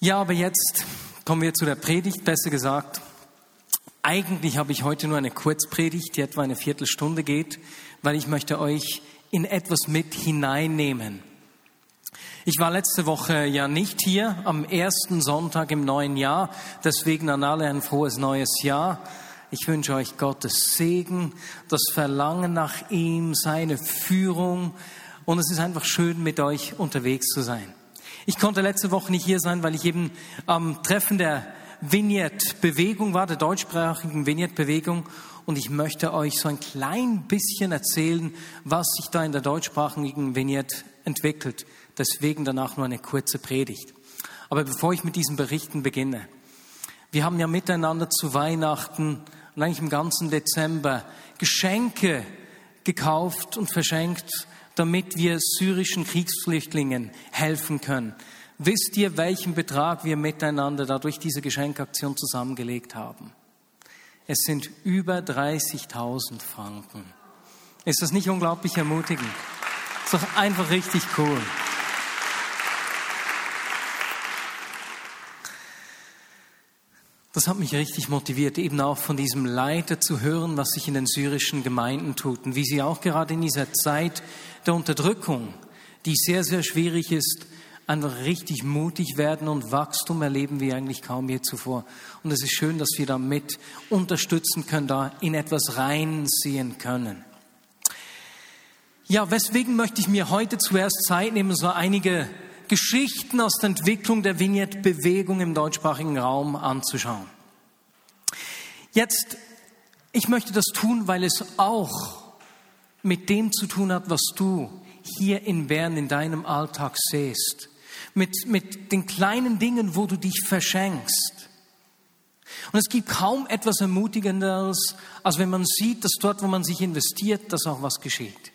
Ja, aber jetzt kommen wir zu der Predigt, besser gesagt. Eigentlich habe ich heute nur eine Kurzpredigt, die etwa eine Viertelstunde geht, weil ich möchte euch in etwas mit hineinnehmen. Ich war letzte Woche ja nicht hier am ersten Sonntag im neuen Jahr, deswegen an alle ein frohes neues Jahr. Ich wünsche euch Gottes Segen, das Verlangen nach ihm, seine Führung und es ist einfach schön, mit euch unterwegs zu sein. Ich konnte letzte Woche nicht hier sein, weil ich eben am Treffen der Vignette-Bewegung war, der deutschsprachigen Vignette-Bewegung. Und ich möchte euch so ein klein bisschen erzählen, was sich da in der deutschsprachigen Vignette entwickelt. Deswegen danach nur eine kurze Predigt. Aber bevor ich mit diesen Berichten beginne, wir haben ja miteinander zu Weihnachten und eigentlich im ganzen Dezember Geschenke gekauft und verschenkt damit wir syrischen Kriegsflüchtlingen helfen können. Wisst ihr, welchen Betrag wir miteinander dadurch diese Geschenkaktion zusammengelegt haben? Es sind über 30.000 Franken. Ist das nicht unglaublich ermutigend? Ist doch einfach richtig cool. Das hat mich richtig motiviert, eben auch von diesem Leiter zu hören, was sich in den syrischen Gemeinden tut und wie sie auch gerade in dieser Zeit der Unterdrückung, die sehr, sehr schwierig ist, einfach richtig mutig werden und Wachstum erleben wie eigentlich kaum je zuvor. Und es ist schön, dass wir da mit unterstützen können, da in etwas reinsehen können. Ja, weswegen möchte ich mir heute zuerst Zeit nehmen, so einige Geschichten aus der Entwicklung der Vignette-Bewegung im deutschsprachigen Raum anzuschauen. Jetzt, ich möchte das tun, weil es auch mit dem zu tun hat, was du hier in Bern in deinem Alltag siehst. Mit, mit den kleinen Dingen, wo du dich verschenkst. Und es gibt kaum etwas Ermutigenderes, als wenn man sieht, dass dort, wo man sich investiert, dass auch was geschieht.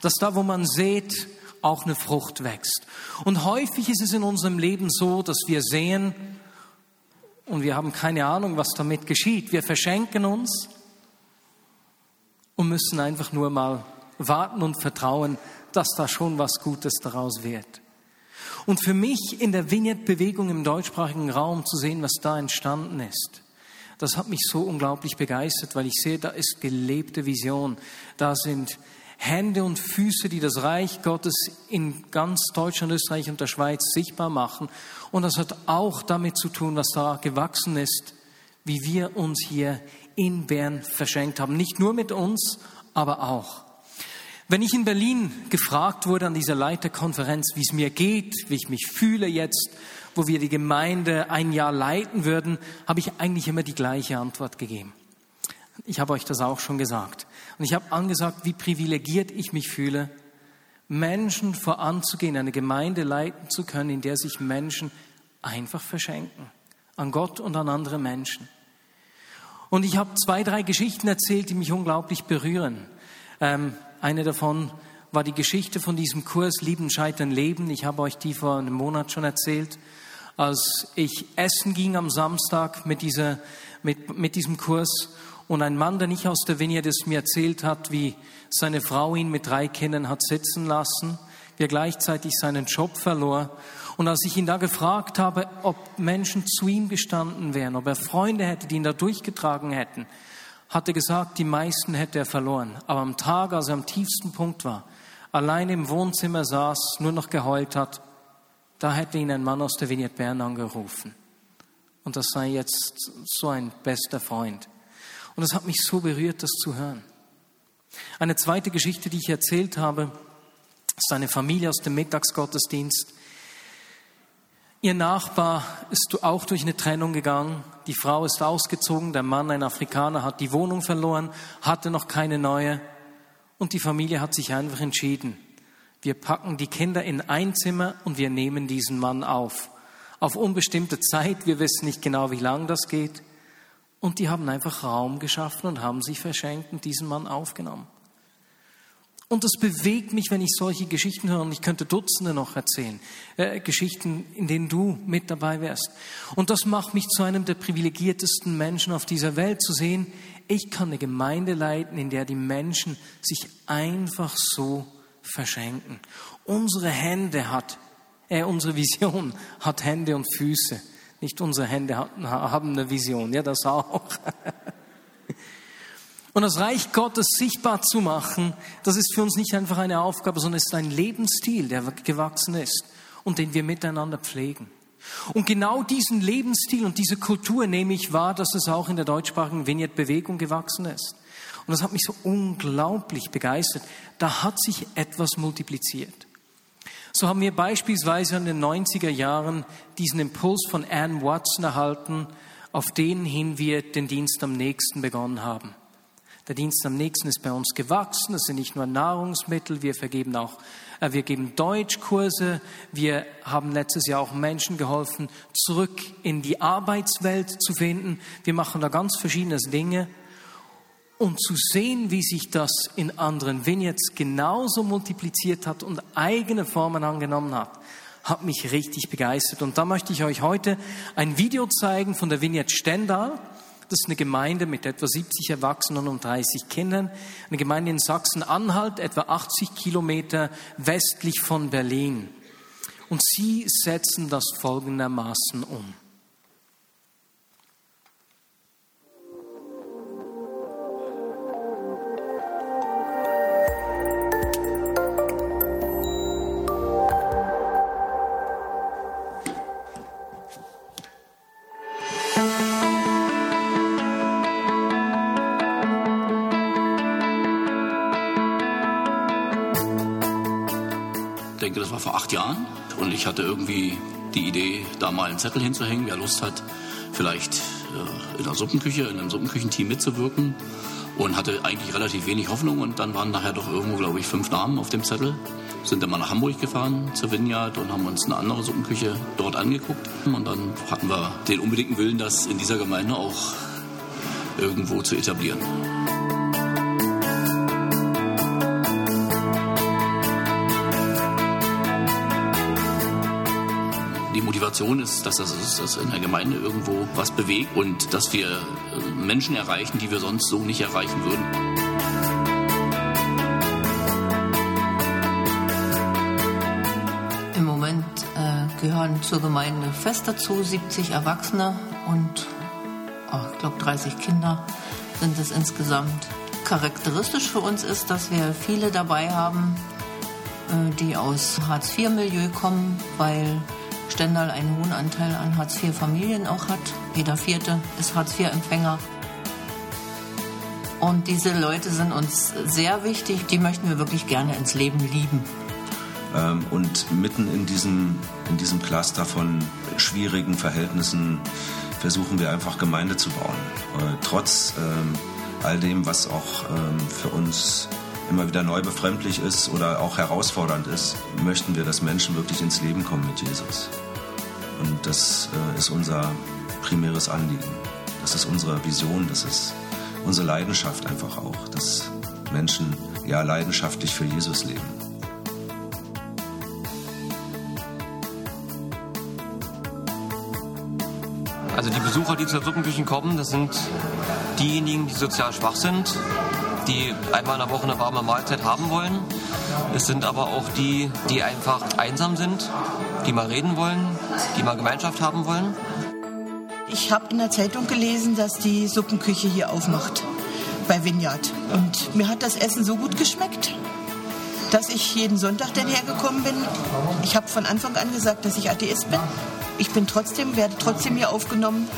Dass da, wo man sät, auch eine Frucht wächst. Und häufig ist es in unserem Leben so, dass wir sehen und wir haben keine Ahnung, was damit geschieht. Wir verschenken uns und müssen einfach nur mal warten und vertrauen, dass da schon was Gutes daraus wird. Und für mich in der Vignette-Bewegung im deutschsprachigen Raum zu sehen, was da entstanden ist, das hat mich so unglaublich begeistert, weil ich sehe, da ist gelebte Vision. Da sind Hände und Füße, die das Reich Gottes in ganz Deutschland, Österreich und der Schweiz sichtbar machen. Und das hat auch damit zu tun, was da gewachsen ist, wie wir uns hier in Bern verschenkt haben. Nicht nur mit uns, aber auch. Wenn ich in Berlin gefragt wurde an dieser Leiterkonferenz, wie es mir geht, wie ich mich fühle jetzt, wo wir die Gemeinde ein Jahr leiten würden, habe ich eigentlich immer die gleiche Antwort gegeben. Ich habe euch das auch schon gesagt. Und ich habe angesagt, wie privilegiert ich mich fühle, Menschen voranzugehen, eine Gemeinde leiten zu können, in der sich Menschen einfach verschenken. An Gott und an andere Menschen. Und ich habe zwei, drei Geschichten erzählt, die mich unglaublich berühren. Ähm, eine davon war die Geschichte von diesem Kurs Lieben, Scheitern, Leben. Ich habe euch die vor einem Monat schon erzählt. Als ich essen ging am Samstag mit, dieser, mit, mit diesem Kurs und ein Mann, der nicht aus der Vignette es mir erzählt hat, wie seine Frau ihn mit drei Kindern hat sitzen lassen, wie er gleichzeitig seinen Job verlor und als ich ihn da gefragt habe, ob Menschen zu ihm gestanden wären, ob er Freunde hätte, die ihn da durchgetragen hätten, hat er gesagt, die meisten hätte er verloren. Aber am Tag, als er am tiefsten Punkt war, allein im Wohnzimmer saß, nur noch geheult hat, da hätte ihn ein Mann aus der Vignette Bern angerufen. Und das sei jetzt so ein bester Freund. Und es hat mich so berührt, das zu hören. Eine zweite Geschichte, die ich erzählt habe, ist eine Familie aus dem Mittagsgottesdienst, Ihr Nachbar ist auch durch eine Trennung gegangen. Die Frau ist ausgezogen, der Mann, ein Afrikaner, hat die Wohnung verloren, hatte noch keine neue. Und die Familie hat sich einfach entschieden. Wir packen die Kinder in ein Zimmer und wir nehmen diesen Mann auf. Auf unbestimmte Zeit, wir wissen nicht genau, wie lang das geht. Und die haben einfach Raum geschaffen und haben sich verschenkt und diesen Mann aufgenommen. Und das bewegt mich, wenn ich solche Geschichten höre. Und ich könnte Dutzende noch erzählen. Äh, Geschichten, in denen du mit dabei wärst. Und das macht mich zu einem der privilegiertesten Menschen auf dieser Welt, zu sehen, ich kann eine Gemeinde leiten, in der die Menschen sich einfach so verschenken. Unsere Hände hat Äh, unsere Vision hat Hände und Füße. Nicht unsere Hände haben eine Vision, ja, das auch. Und das Reich Gottes sichtbar zu machen, das ist für uns nicht einfach eine Aufgabe, sondern es ist ein Lebensstil, der gewachsen ist und den wir miteinander pflegen. Und genau diesen Lebensstil und diese Kultur nehme ich wahr, dass es auch in der deutschsprachigen Vignette-Bewegung gewachsen ist. Und das hat mich so unglaublich begeistert. Da hat sich etwas multipliziert. So haben wir beispielsweise in den 90er Jahren diesen Impuls von Anne Watson erhalten, auf den hin wir den Dienst am nächsten begonnen haben. Der Dienst am nächsten ist bei uns gewachsen. Das sind nicht nur Nahrungsmittel, wir vergeben auch, äh, wir geben Deutschkurse. Wir haben letztes Jahr auch Menschen geholfen, zurück in die Arbeitswelt zu finden. Wir machen da ganz verschiedene Dinge. Und zu sehen, wie sich das in anderen Vignettes genauso multipliziert hat und eigene Formen angenommen hat, hat mich richtig begeistert. Und da möchte ich euch heute ein Video zeigen von der Vignette Stendal. Das ist eine Gemeinde mit etwa 70 Erwachsenen und 30 Kindern. Eine Gemeinde in Sachsen-Anhalt, etwa 80 Kilometer westlich von Berlin. Und sie setzen das folgendermaßen um. Hatte irgendwie die Idee, da mal einen Zettel hinzuhängen, wer Lust hat, vielleicht äh, in der Suppenküche, in einem Suppenküchenteam mitzuwirken. Und hatte eigentlich relativ wenig Hoffnung. Und dann waren nachher doch irgendwo, glaube ich, fünf Namen auf dem Zettel. Sind dann mal nach Hamburg gefahren zur Vineyard und haben uns eine andere Suppenküche dort angeguckt. Und dann hatten wir den unbedingten Willen, das in dieser Gemeinde auch irgendwo zu etablieren. Motivation ist, dass das, dass in der Gemeinde irgendwo was bewegt und dass wir äh, Menschen erreichen, die wir sonst so nicht erreichen würden. Im Moment äh, gehören zur Gemeinde fest dazu 70 Erwachsene und oh, ich glaube 30 Kinder sind es insgesamt. Charakteristisch für uns ist, dass wir viele dabei haben, äh, die aus Hartz-IV-Milieu kommen, weil Stendal einen hohen Anteil an Hartz-IV-Familien auch hat. Jeder Vierte ist Hartz-IV-Empfänger. Und diese Leute sind uns sehr wichtig. Die möchten wir wirklich gerne ins Leben lieben. Ähm, und mitten in diesem, in diesem Cluster von schwierigen Verhältnissen versuchen wir einfach Gemeinde zu bauen. Äh, trotz ähm, all dem, was auch ähm, für uns immer wieder neu befremdlich ist oder auch herausfordernd ist, möchten wir, dass Menschen wirklich ins Leben kommen mit Jesus. Und das äh, ist unser primäres Anliegen. Das ist unsere Vision, das ist unsere Leidenschaft einfach auch, dass Menschen ja leidenschaftlich für Jesus leben. Also die Besucher, die zur Suppenküchen kommen, das sind diejenigen, die sozial schwach sind, die einmal in der Woche eine warme Mahlzeit haben wollen. Es sind aber auch die, die einfach einsam sind, die mal reden wollen, die mal Gemeinschaft haben wollen. Ich habe in der Zeitung gelesen, dass die Suppenküche hier aufmacht bei Vineyard. Und mir hat das Essen so gut geschmeckt, dass ich jeden Sonntag dann hergekommen bin. Ich habe von Anfang an gesagt, dass ich Atheist bin. Ich bin trotzdem, werde trotzdem hier aufgenommen.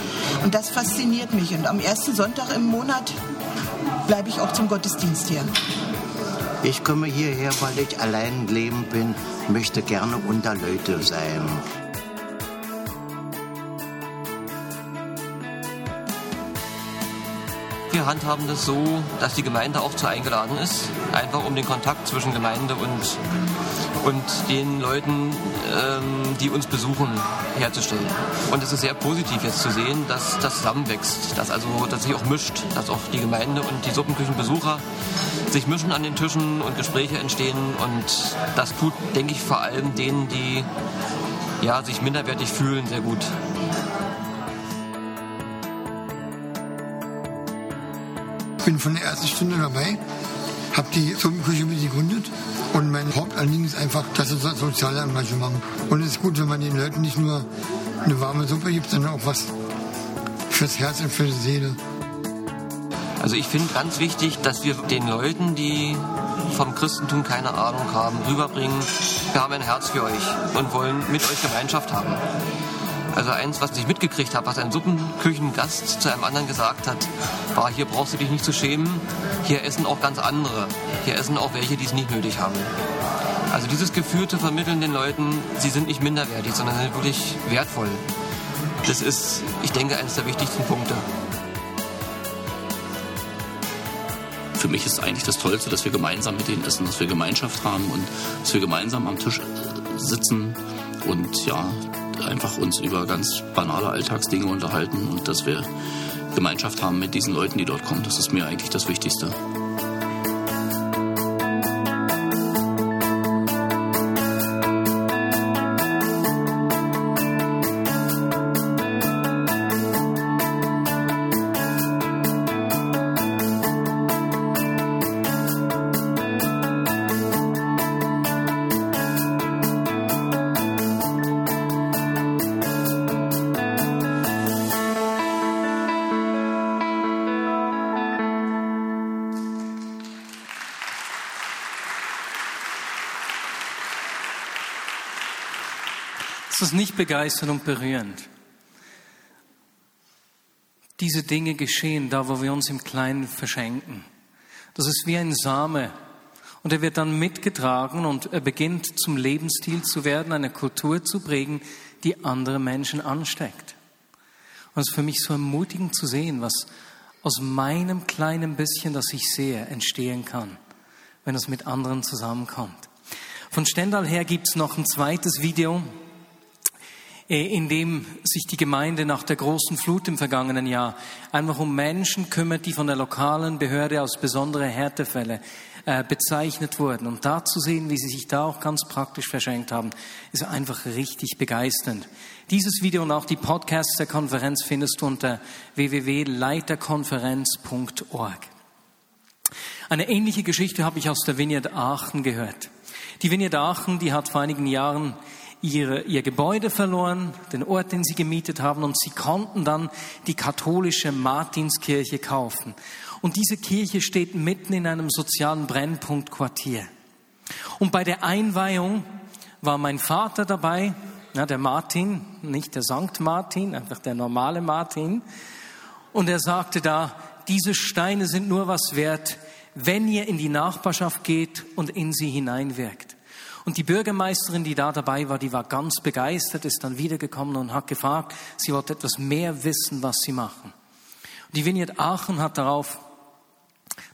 Und das fasziniert mich. Und am ersten Sonntag im Monat bleibe ich auch zum Gottesdienst hier. Ich komme hierher, weil ich allein leben bin, möchte gerne unter Leute sein. Wir handhaben das so, dass die Gemeinde auch zu eingeladen ist, einfach um den Kontakt zwischen Gemeinde und, und den Leuten, ähm, die uns besuchen, herzustellen. Und es ist sehr positiv jetzt zu sehen, dass das zusammenwächst, dass also dass sich auch mischt, dass auch die Gemeinde und die Suppenküchenbesucher sich mischen an den Tischen und Gespräche entstehen und das tut, denke ich, vor allem denen, die ja, sich minderwertig fühlen, sehr gut. Ich bin von der ersten Stunde dabei. Habe die Suppenküche mit gegründet und mein Hauptanliegen ist einfach das soziale Engagement. Und es ist gut, wenn man den Leuten nicht nur eine warme Suppe gibt, sondern auch was fürs Herz und für die Seele. Also ich finde ganz wichtig, dass wir den Leuten, die vom Christentum keine Ahnung haben, rüberbringen, wir haben ein Herz für euch und wollen mit euch Gemeinschaft haben. Also eins, was ich mitgekriegt habe, was ein Suppenküchengast zu einem anderen gesagt hat, war, hier brauchst du dich nicht zu schämen, hier essen auch ganz andere. Hier essen auch welche, die es nicht nötig haben. Also dieses Gefühl zu vermitteln den Leuten, sie sind nicht minderwertig, sondern sind wirklich wertvoll. Das ist, ich denke, eines der wichtigsten Punkte. Für mich ist eigentlich das Tollste, dass wir gemeinsam mit denen essen, dass wir Gemeinschaft haben und dass wir gemeinsam am Tisch sitzen und ja, einfach uns über ganz banale Alltagsdinge unterhalten und dass wir Gemeinschaft haben mit diesen Leuten, die dort kommen. Das ist mir eigentlich das Wichtigste. Ist nicht begeisternd und berührend. Diese Dinge geschehen da, wo wir uns im Kleinen verschenken. Das ist wie ein Same. Und er wird dann mitgetragen und er beginnt zum Lebensstil zu werden, eine Kultur zu prägen, die andere Menschen ansteckt. Und es ist für mich so ermutigend zu sehen, was aus meinem kleinen bisschen, das ich sehe, entstehen kann, wenn es mit anderen zusammenkommt. Von Stendal her gibt es noch ein zweites Video, in dem sich die Gemeinde nach der großen Flut im vergangenen Jahr einfach um Menschen kümmert, die von der lokalen Behörde als besondere Härtefälle äh, bezeichnet wurden. Und da zu sehen, wie sie sich da auch ganz praktisch verschenkt haben, ist einfach richtig begeisternd. Dieses Video und auch die Podcasts der Konferenz findest du unter www.leiterkonferenz.org. Eine ähnliche Geschichte habe ich aus der Vineyard Aachen gehört. Die Vineyard Aachen, die hat vor einigen Jahren ihre, ihr Gebäude verloren, den Ort, den sie gemietet haben, und sie konnten dann die katholische Martinskirche kaufen. Und diese Kirche steht mitten in einem sozialen Brennpunktquartier. Und bei der Einweihung war mein Vater dabei, ja, der Martin, nicht der Sankt Martin, einfach der normale Martin. Und er sagte da, diese Steine sind nur was wert, wenn ihr in die Nachbarschaft geht und in sie hineinwirkt. Und die Bürgermeisterin, die da dabei war, die war ganz begeistert, ist dann wiedergekommen und hat gefragt, sie wollte etwas mehr wissen, was sie machen. Und die Vignette Aachen hat darauf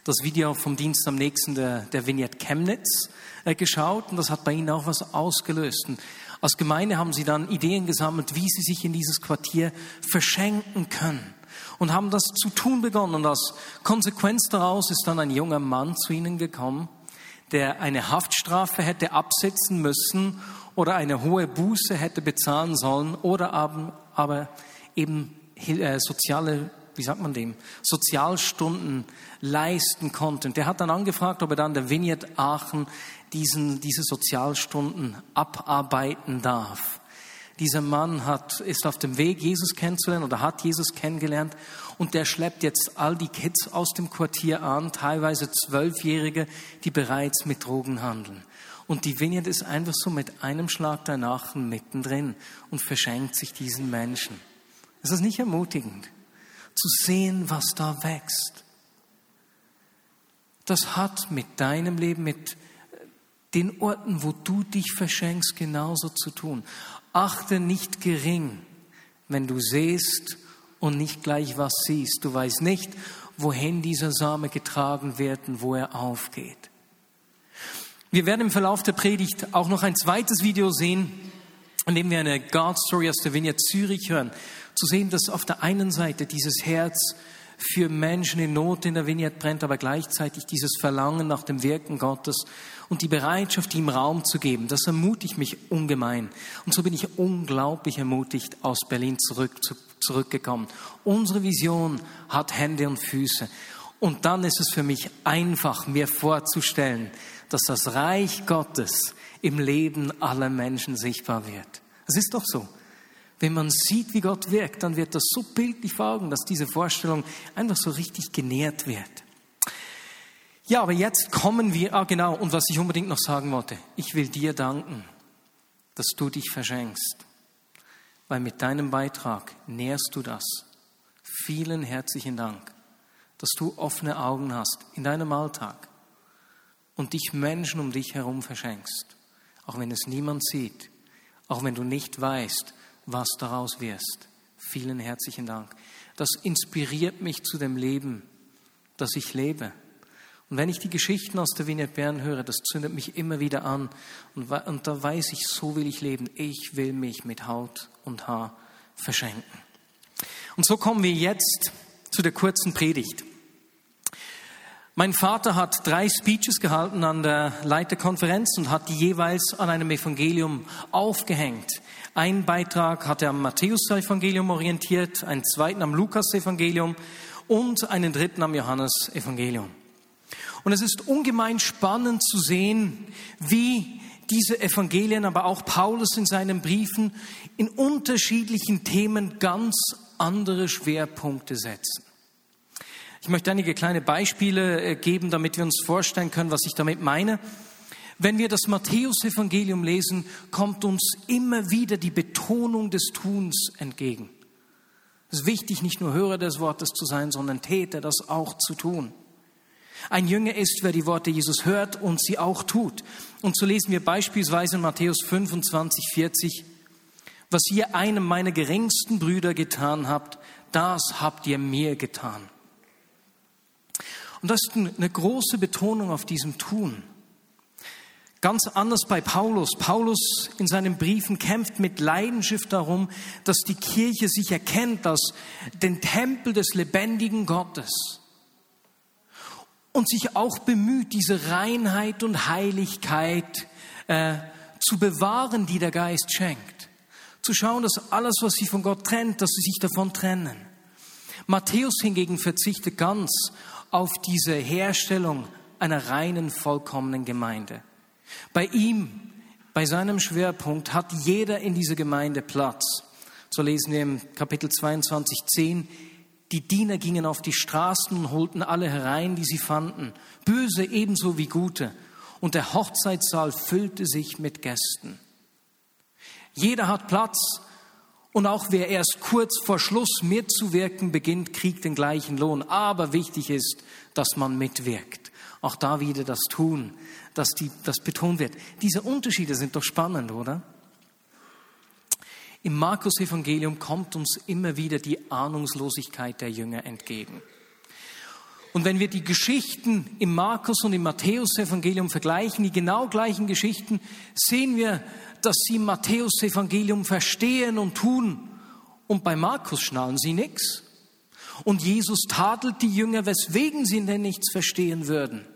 das Video vom Dienst am nächsten der, der Vignette Chemnitz äh, geschaut und das hat bei ihnen auch was ausgelöst. Und als Gemeinde haben sie dann Ideen gesammelt, wie sie sich in dieses Quartier verschenken können und haben das zu tun begonnen. Und als Konsequenz daraus ist dann ein junger Mann zu ihnen gekommen der eine Haftstrafe hätte absetzen müssen oder eine hohe Buße hätte bezahlen sollen oder aber, eben äh, soziale, wie sagt man dem, Sozialstunden leisten konnte. Und der hat dann angefragt, ob er dann der Vineyard Aachen diesen, diese Sozialstunden abarbeiten darf. Dieser Mann hat, ist auf dem Weg, Jesus kennenzulernen oder hat Jesus kennengelernt und der schleppt jetzt all die Kids aus dem Quartier an, teilweise Zwölfjährige, die bereits mit Drogen handeln. Und die Vineyard ist einfach so mit einem Schlag danach mittendrin und verschenkt sich diesen Menschen. Es ist nicht ermutigend, zu sehen, was da wächst. Das hat mit deinem Leben, mit den Orten, wo du dich verschenkst, genauso zu tun. Achte nicht gering, wenn du siehst und nicht gleich was siehst. Du weißt nicht, wohin dieser Same getragen wird und wo er aufgeht. Wir werden im Verlauf der Predigt auch noch ein zweites Video sehen, in dem wir eine God Story aus der Vineyard Zürich hören. Zu sehen, dass auf der einen Seite dieses Herz für Menschen in Not in der Vineyard brennt, aber gleichzeitig dieses Verlangen nach dem Wirken Gottes und die Bereitschaft, ihm Raum zu geben, das ermutigt mich ungemein. Und so bin ich unglaublich ermutigt aus Berlin zurück, zu, zurückgekommen. Unsere Vision hat Hände und Füße. Und dann ist es für mich einfach, mir vorzustellen, dass das Reich Gottes im Leben aller Menschen sichtbar wird. Es ist doch so. Wenn man sieht, wie Gott wirkt, dann wird das so bildlich vor Augen, dass diese Vorstellung einfach so richtig genährt wird. Ja, aber jetzt kommen wir, ah genau, und was ich unbedingt noch sagen wollte. Ich will dir danken, dass du dich verschenkst, weil mit deinem Beitrag nährst du das. Vielen herzlichen Dank, dass du offene Augen hast in deinem Alltag und dich Menschen um dich herum verschenkst, auch wenn es niemand sieht, auch wenn du nicht weißt, was daraus wirst. Vielen herzlichen Dank. Das inspiriert mich zu dem Leben, das ich lebe. Und wenn ich die Geschichten aus der Wiener Bern höre, das zündet mich immer wieder an. Und, und da weiß ich, so will ich leben. Ich will mich mit Haut und Haar verschenken. Und so kommen wir jetzt zu der kurzen Predigt. Mein Vater hat drei Speeches gehalten an der Leiterkonferenz und hat die jeweils an einem Evangelium aufgehängt. Ein Beitrag hat er am Matthäus-Evangelium orientiert, einen zweiten am Lukas-Evangelium und einen dritten am Johannes-Evangelium. Und es ist ungemein spannend zu sehen, wie diese Evangelien, aber auch Paulus in seinen Briefen in unterschiedlichen Themen ganz andere Schwerpunkte setzen. Ich möchte einige kleine Beispiele äh, geben, damit wir uns vorstellen können, was ich damit meine. Wenn wir das Matthäusevangelium lesen, kommt uns immer wieder die Betonung des Tuns entgegen. Es ist wichtig, nicht nur Hörer des Wortes zu sein, sondern Täter, das auch zu tun. Ein Jünger ist, wer die Worte Jesus hört und sie auch tut. Und so lesen wir beispielsweise in Matthäus 25, 40, was ihr einem meiner geringsten Brüder getan habt, das habt ihr mir getan. Und das ist eine große Betonung auf diesem Tun. Ganz anders bei Paulus. Paulus in seinen Briefen kämpft mit Leidenschaft darum, dass die Kirche sich erkennt als den Tempel des lebendigen Gottes und sich auch bemüht, diese Reinheit und Heiligkeit äh, zu bewahren, die der Geist schenkt. Zu schauen, dass alles, was sie von Gott trennt, dass sie sich davon trennen. Matthäus hingegen verzichtet ganz auf diese Herstellung einer reinen, vollkommenen Gemeinde. Bei ihm, bei seinem Schwerpunkt, hat jeder in dieser Gemeinde Platz. So lesen wir im Kapitel 22, 10, die Diener gingen auf die Straßen und holten alle herein, die sie fanden, böse ebenso wie gute, und der Hochzeitssaal füllte sich mit Gästen. Jeder hat Platz, und auch wer erst kurz vor Schluss mitzuwirken beginnt, kriegt den gleichen Lohn. Aber wichtig ist, dass man mitwirkt. Auch da wieder das Tun, dass die, das betont wird. Diese Unterschiede sind doch spannend, oder? Im Markus-Evangelium kommt uns immer wieder die Ahnungslosigkeit der Jünger entgegen. Und wenn wir die Geschichten im Markus und im Matthäus-Evangelium vergleichen, die genau gleichen Geschichten, sehen wir, dass sie im Matthäus-Evangelium verstehen und tun. Und bei Markus schnallen sie nichts. Und Jesus tadelt die Jünger, weswegen sie denn nichts verstehen würden.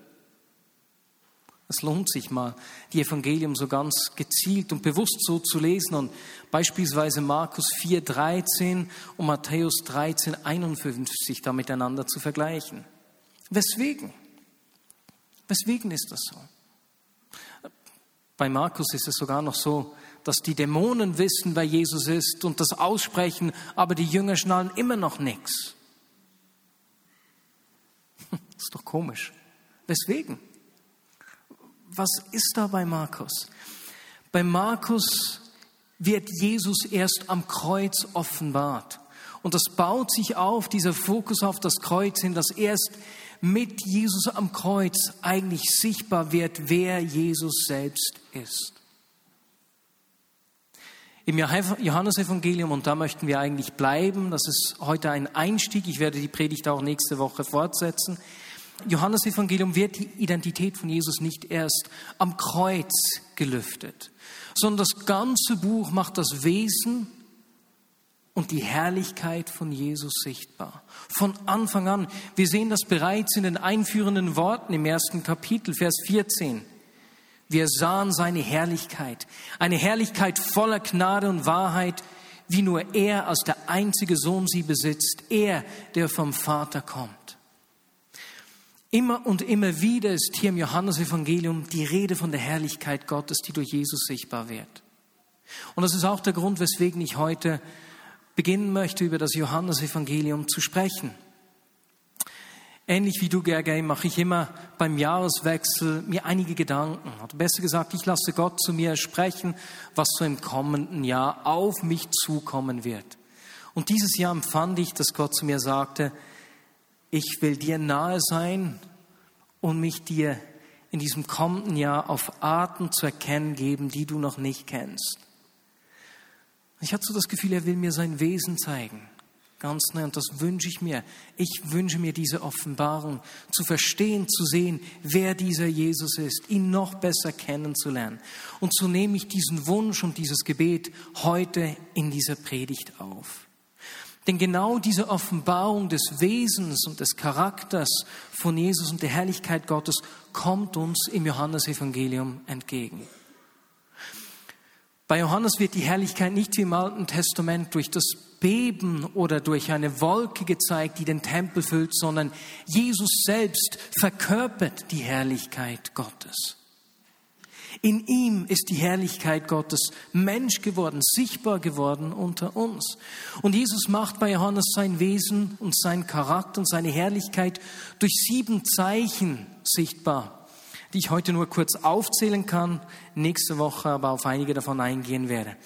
Es lohnt sich mal, die Evangelium so ganz gezielt und bewusst so zu lesen und beispielsweise Markus 4, 13 und Matthäus 13, 51 da miteinander zu vergleichen. Weswegen? Weswegen ist das so? Bei Markus ist es sogar noch so, dass die Dämonen wissen, wer Jesus ist und das aussprechen, aber die Jünger schnallen immer noch nichts. Das ist doch komisch. Weswegen? Was ist da bei Markus? Bei Markus wird Jesus erst am Kreuz offenbart. Und das baut sich auf, dieser Fokus auf das Kreuz hin, dass erst mit Jesus am Kreuz eigentlich sichtbar wird, wer Jesus selbst ist. Im Johannesevangelium, und da möchten wir eigentlich bleiben, das ist heute ein Einstieg, ich werde die Predigt auch nächste Woche fortsetzen, Johannes Evangelium wird die Identität von Jesus nicht erst am Kreuz gelüftet, sondern das ganze Buch macht das Wesen und die Herrlichkeit von Jesus sichtbar. Von Anfang an. Wir sehen das bereits in den einführenden Worten im ersten Kapitel, Vers 14. Wir sahen seine Herrlichkeit, eine Herrlichkeit voller Gnade und Wahrheit, wie nur er als der einzige Sohn sie besitzt, er, der vom Vater kommt. Immer und immer wieder ist hier im Johannesevangelium die Rede von der Herrlichkeit Gottes, die durch Jesus sichtbar wird. Und das ist auch der Grund, weswegen ich heute beginnen möchte, über das Johannesevangelium zu sprechen. Ähnlich wie du, Gergely, mache ich immer beim Jahreswechsel mir einige Gedanken. Oder besser gesagt, ich lasse Gott zu mir sprechen, was so im kommenden Jahr auf mich zukommen wird. Und dieses Jahr empfand ich, dass Gott zu mir sagte, ich will dir nahe sein und mich dir in diesem kommenden Jahr auf Arten zu erkennen geben, die du noch nicht kennst. Ich hatte so das Gefühl, er will mir sein Wesen zeigen. Ganz neu. Und das wünsche ich mir. Ich wünsche mir diese Offenbarung, zu verstehen, zu sehen, wer dieser Jesus ist, ihn noch besser kennenzulernen. Und so nehme ich diesen Wunsch und dieses Gebet heute in dieser Predigt auf. Denn genau diese Offenbarung des Wesens und des Charakters von Jesus und der Herrlichkeit Gottes kommt uns im Johannesevangelium entgegen. Bei Johannes wird die Herrlichkeit nicht wie im Alten Testament durch das Beben oder durch eine Wolke gezeigt, die den Tempel füllt, sondern Jesus selbst verkörpert die Herrlichkeit Gottes. In ihm ist die Herrlichkeit Gottes Mensch geworden, sichtbar geworden unter uns. Und Jesus macht bei Johannes sein Wesen und sein Charakter und seine Herrlichkeit durch sieben Zeichen sichtbar, die ich heute nur kurz aufzählen kann, nächste Woche aber auf einige davon eingehen werde.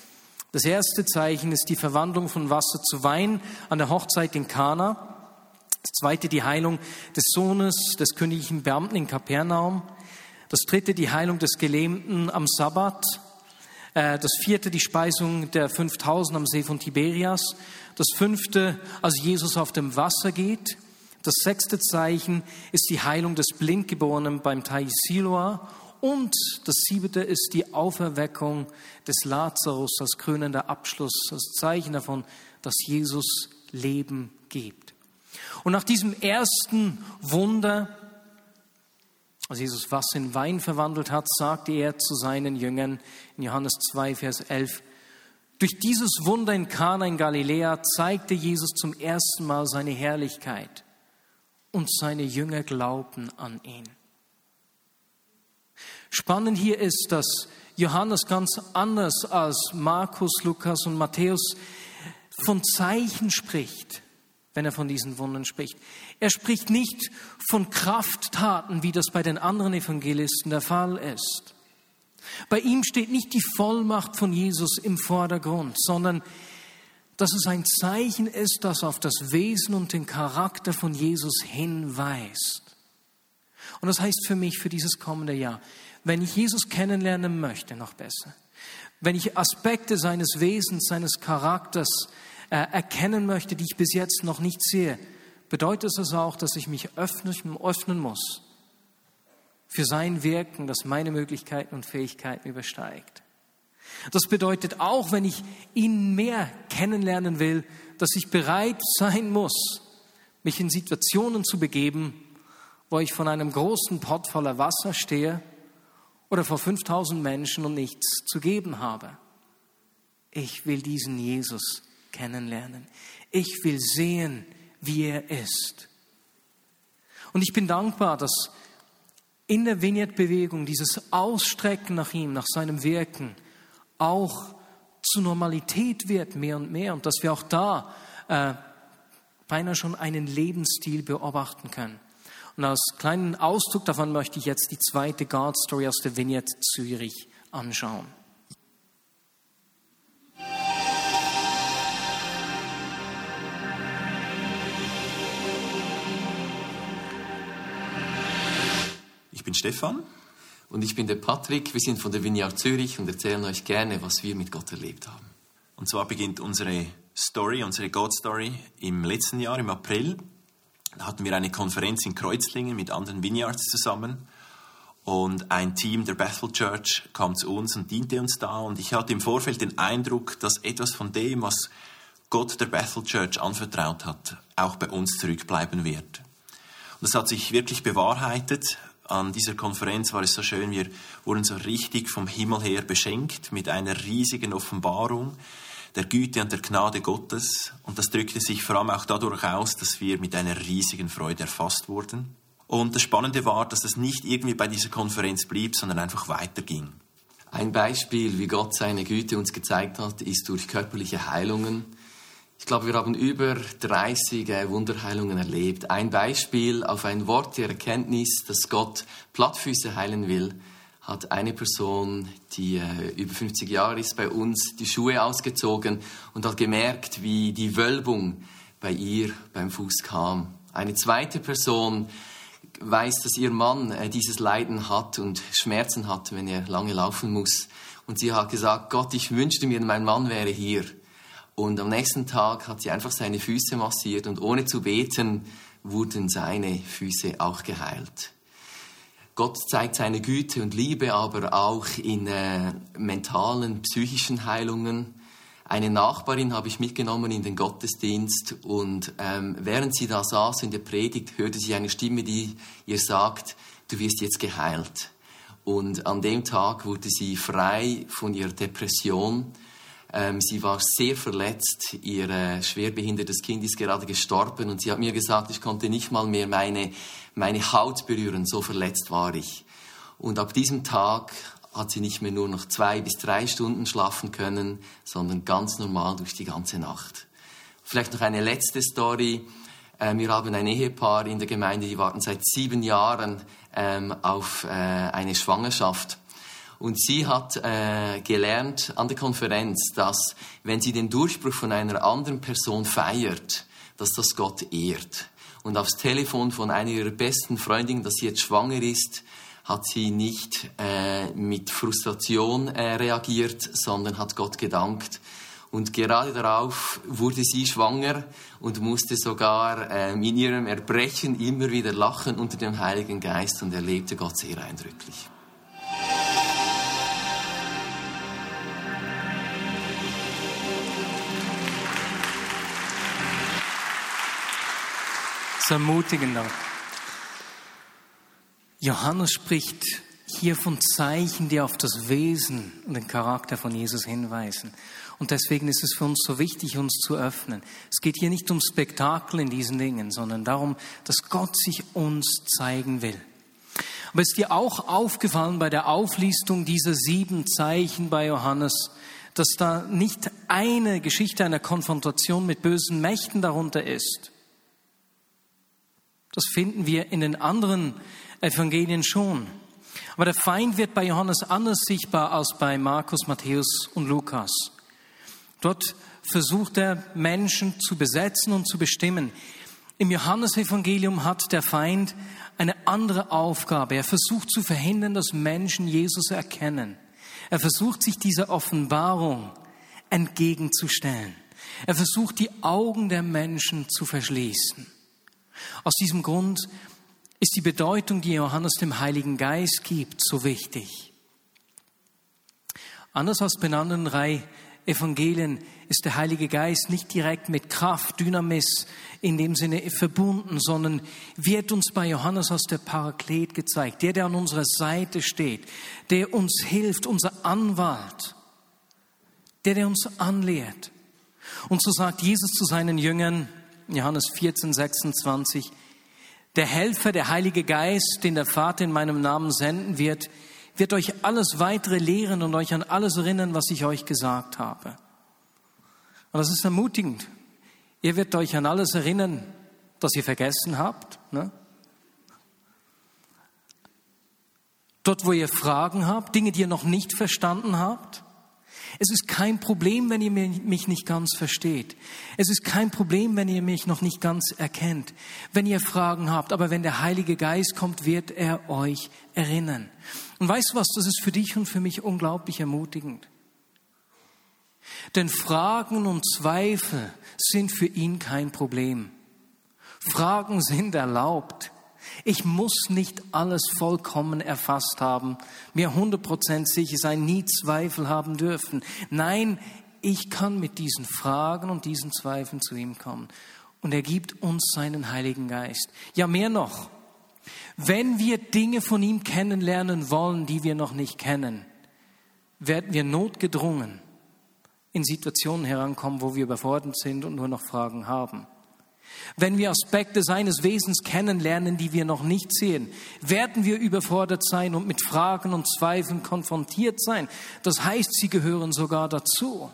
Das erste Zeichen ist die Verwandlung von Wasser zu Wein an der Hochzeit in Kana. Das zweite die Heilung des Sohnes des königlichen Beamten in Kapernaum. Das dritte die Heilung des Gelähmten am Sabbat. Äh, das vierte die Speisung der 5000 am See von Tiberias. Das fünfte, als Jesus auf dem Wasser geht. Das sechste Zeichen ist die Heilung des Blindgeborenen beim Teich Siloa. Und das siebte ist die Auferweckung des Lazarus als krönender Abschluss, als Zeichen davon, dass Jesus Leben gibt. Und nach diesem ersten Wunder als Jesus Wasser in Wein verwandelt hat, sagte er zu seinen Jüngern in Johannes 2, Vers 11, durch dieses Wunder in Kana in Galiläa zeigte Jesus zum ersten Mal seine Herrlichkeit und seine Jünger glaubten an ihn. Spannend hier ist, dass Johannes ganz anders als Markus, Lukas und Matthäus von Zeichen spricht wenn er von diesen Wundern spricht. Er spricht nicht von Krafttaten, wie das bei den anderen Evangelisten der Fall ist. Bei ihm steht nicht die Vollmacht von Jesus im Vordergrund, sondern dass es ein Zeichen ist, das auf das Wesen und den Charakter von Jesus hinweist. Und das heißt für mich, für dieses kommende Jahr, wenn ich Jesus kennenlernen möchte, noch besser, wenn ich Aspekte seines Wesens, seines Charakters äh, erkennen möchte, die ich bis jetzt noch nicht sehe, bedeutet es auch, dass ich mich öffnen, öffnen muss für sein Wirken, das meine Möglichkeiten und Fähigkeiten übersteigt. Das bedeutet auch, wenn ich ihn mehr kennenlernen will, dass ich bereit sein muss, mich in Situationen zu begeben, wo ich von einem großen Pott voller Wasser stehe oder vor 5000 Menschen und nichts zu geben habe. Ich will diesen Jesus kennenlernen. Ich will sehen, wie er ist. Und ich bin dankbar, dass in der Vineyard-Bewegung dieses Ausstrecken nach ihm, nach seinem Wirken, auch zur Normalität wird, mehr und mehr. Und dass wir auch da äh, beinahe schon einen Lebensstil beobachten können. Und als kleinen Ausdruck davon möchte ich jetzt die zweite God-Story aus der Vineyard Zürich anschauen. Ich bin Stefan. Und ich bin der Patrick. Wir sind von der Vineyard Zürich und erzählen euch gerne, was wir mit Gott erlebt haben. Und zwar beginnt unsere Story, unsere God Story im letzten Jahr, im April. Da hatten wir eine Konferenz in Kreuzlingen mit anderen Vineyards zusammen. Und ein Team der Bethel Church kam zu uns und diente uns da. Und ich hatte im Vorfeld den Eindruck, dass etwas von dem, was Gott der Bethel Church anvertraut hat, auch bei uns zurückbleiben wird. Und das hat sich wirklich bewahrheitet an dieser Konferenz war es so schön, wir wurden so richtig vom Himmel her beschenkt mit einer riesigen Offenbarung der Güte und der Gnade Gottes. Und das drückte sich vor allem auch dadurch aus, dass wir mit einer riesigen Freude erfasst wurden. Und das Spannende war, dass es nicht irgendwie bei dieser Konferenz blieb, sondern einfach weiterging. Ein Beispiel, wie Gott seine Güte uns gezeigt hat, ist durch körperliche Heilungen. Ich glaube, wir haben über 30 äh, Wunderheilungen erlebt. Ein Beispiel auf ein Wort der Erkenntnis, dass Gott Plattfüße heilen will, hat eine Person, die äh, über 50 Jahre ist, bei uns die Schuhe ausgezogen und hat gemerkt, wie die Wölbung bei ihr beim Fuß kam. Eine zweite Person weiß, dass ihr Mann äh, dieses Leiden hat und Schmerzen hat, wenn er lange laufen muss. Und sie hat gesagt, Gott, ich wünschte mir, mein Mann wäre hier. Und am nächsten Tag hat sie einfach seine Füße massiert und ohne zu beten wurden seine Füße auch geheilt. Gott zeigt seine Güte und Liebe aber auch in äh, mentalen, psychischen Heilungen. Eine Nachbarin habe ich mitgenommen in den Gottesdienst und ähm, während sie da saß in der Predigt, hörte sie eine Stimme, die ihr sagt, du wirst jetzt geheilt. Und an dem Tag wurde sie frei von ihrer Depression. Ähm, sie war sehr verletzt. Ihr äh, schwerbehindertes Kind ist gerade gestorben und sie hat mir gesagt, ich konnte nicht mal mehr meine, meine Haut berühren, so verletzt war ich. Und ab diesem Tag hat sie nicht mehr nur noch zwei bis drei Stunden schlafen können, sondern ganz normal durch die ganze Nacht. Vielleicht noch eine letzte Story. Ähm, wir haben ein Ehepaar in der Gemeinde, die warten seit sieben Jahren ähm, auf äh, eine Schwangerschaft. Und sie hat äh, gelernt an der Konferenz, dass wenn sie den Durchbruch von einer anderen Person feiert, dass das Gott ehrt. Und aufs Telefon von einer ihrer besten Freundinnen, dass sie jetzt schwanger ist, hat sie nicht äh, mit Frustration äh, reagiert, sondern hat Gott gedankt. Und gerade darauf wurde sie schwanger und musste sogar äh, in ihrem Erbrechen immer wieder lachen unter dem Heiligen Geist und erlebte Gott sehr eindrücklich. So ermutigender. Johannes spricht hier von Zeichen, die auf das Wesen und den Charakter von Jesus hinweisen. Und deswegen ist es für uns so wichtig, uns zu öffnen. Es geht hier nicht um Spektakel in diesen Dingen, sondern darum, dass Gott sich uns zeigen will. Aber ist dir auch aufgefallen bei der Auflistung dieser sieben Zeichen bei Johannes, dass da nicht eine Geschichte einer Konfrontation mit bösen Mächten darunter ist? Das finden wir in den anderen Evangelien schon. Aber der Feind wird bei Johannes anders sichtbar als bei Markus, Matthäus und Lukas. Dort versucht er Menschen zu besetzen und zu bestimmen. Im Johannesevangelium hat der Feind eine andere Aufgabe. Er versucht zu verhindern, dass Menschen Jesus erkennen. Er versucht sich dieser Offenbarung entgegenzustellen. Er versucht die Augen der Menschen zu verschließen. Aus diesem Grund ist die Bedeutung, die Johannes dem Heiligen Geist gibt, so wichtig. Anders als bei anderen drei Evangelien ist der Heilige Geist nicht direkt mit Kraft, Dynamis in dem Sinne verbunden, sondern wird uns bei Johannes als der Paraklet gezeigt, der, der an unserer Seite steht, der uns hilft, unser Anwalt, der, der uns anlehrt. Und so sagt Jesus zu seinen Jüngern, Johannes 14, 26, der Helfer, der Heilige Geist, den der Vater in meinem Namen senden wird, wird euch alles weitere lehren und euch an alles erinnern, was ich euch gesagt habe. Und das ist ermutigend. Ihr wird euch an alles erinnern, das ihr vergessen habt. Ne? Dort, wo ihr Fragen habt, Dinge, die ihr noch nicht verstanden habt. Es ist kein Problem, wenn ihr mich nicht ganz versteht. Es ist kein Problem, wenn ihr mich noch nicht ganz erkennt. Wenn ihr Fragen habt, aber wenn der Heilige Geist kommt, wird er euch erinnern. Und weißt du was, das ist für dich und für mich unglaublich ermutigend. Denn Fragen und Zweifel sind für ihn kein Problem. Fragen sind erlaubt. Ich muss nicht alles vollkommen erfasst haben, mir 100% sicher sein, nie Zweifel haben dürfen. Nein, ich kann mit diesen Fragen und diesen Zweifeln zu ihm kommen. Und er gibt uns seinen Heiligen Geist. Ja, mehr noch. Wenn wir Dinge von ihm kennenlernen wollen, die wir noch nicht kennen, werden wir notgedrungen in Situationen herankommen, wo wir überfordert sind und nur noch Fragen haben. Wenn wir Aspekte seines Wesens kennenlernen, die wir noch nicht sehen, werden wir überfordert sein und mit Fragen und Zweifeln konfrontiert sein. Das heißt, sie gehören sogar dazu.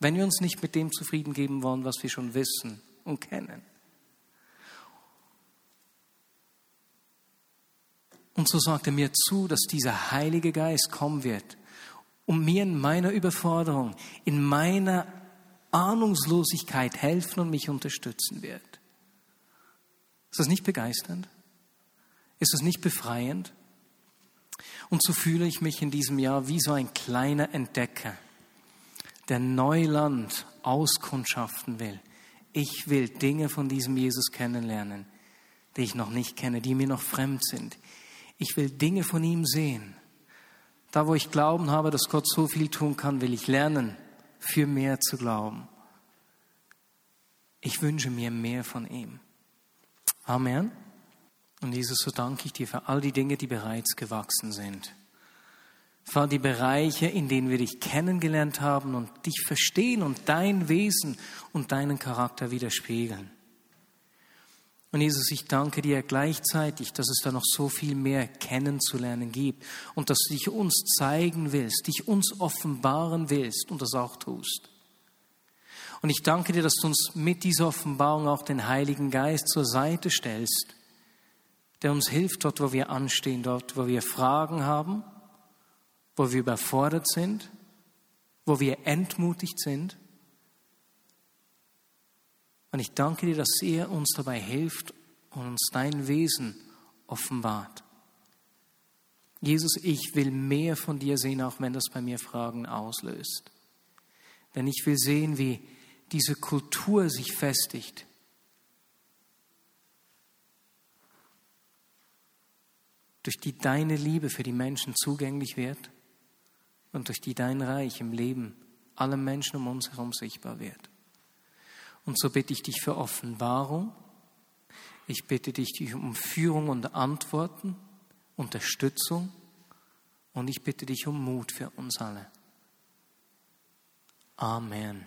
Wenn wir uns nicht mit dem zufrieden geben wollen, was wir schon wissen und kennen. Und so sagt er mir zu, dass dieser Heilige Geist kommen wird, um mir in meiner Überforderung, in meiner Ahnungslosigkeit helfen und mich unterstützen wird. Ist das nicht begeisternd? Ist das nicht befreiend? Und so fühle ich mich in diesem Jahr wie so ein kleiner Entdecker, der Neuland auskundschaften will. Ich will Dinge von diesem Jesus kennenlernen, die ich noch nicht kenne, die mir noch fremd sind. Ich will Dinge von ihm sehen. Da, wo ich Glauben habe, dass Gott so viel tun kann, will ich lernen für mehr zu glauben. Ich wünsche mir mehr von ihm. Amen. Und Jesus, so danke ich dir für all die Dinge, die bereits gewachsen sind. Für die Bereiche, in denen wir dich kennengelernt haben und dich verstehen und dein Wesen und deinen Charakter widerspiegeln. Und Jesus, ich danke dir gleichzeitig, dass es da noch so viel mehr kennenzulernen gibt und dass du dich uns zeigen willst, dich uns offenbaren willst und das auch tust. Und ich danke dir, dass du uns mit dieser Offenbarung auch den Heiligen Geist zur Seite stellst, der uns hilft dort, wo wir anstehen, dort, wo wir Fragen haben, wo wir überfordert sind, wo wir entmutigt sind und ich danke dir, dass er uns dabei hilft und uns dein Wesen offenbart. Jesus, ich will mehr von dir sehen, auch wenn das bei mir Fragen auslöst. Denn ich will sehen, wie diese Kultur sich festigt. Durch die deine Liebe für die Menschen zugänglich wird und durch die dein Reich im Leben aller Menschen um uns herum sichtbar wird. Und so bitte ich dich für Offenbarung. Ich bitte dich um Führung und Antworten, Unterstützung. Und ich bitte dich um Mut für uns alle. Amen.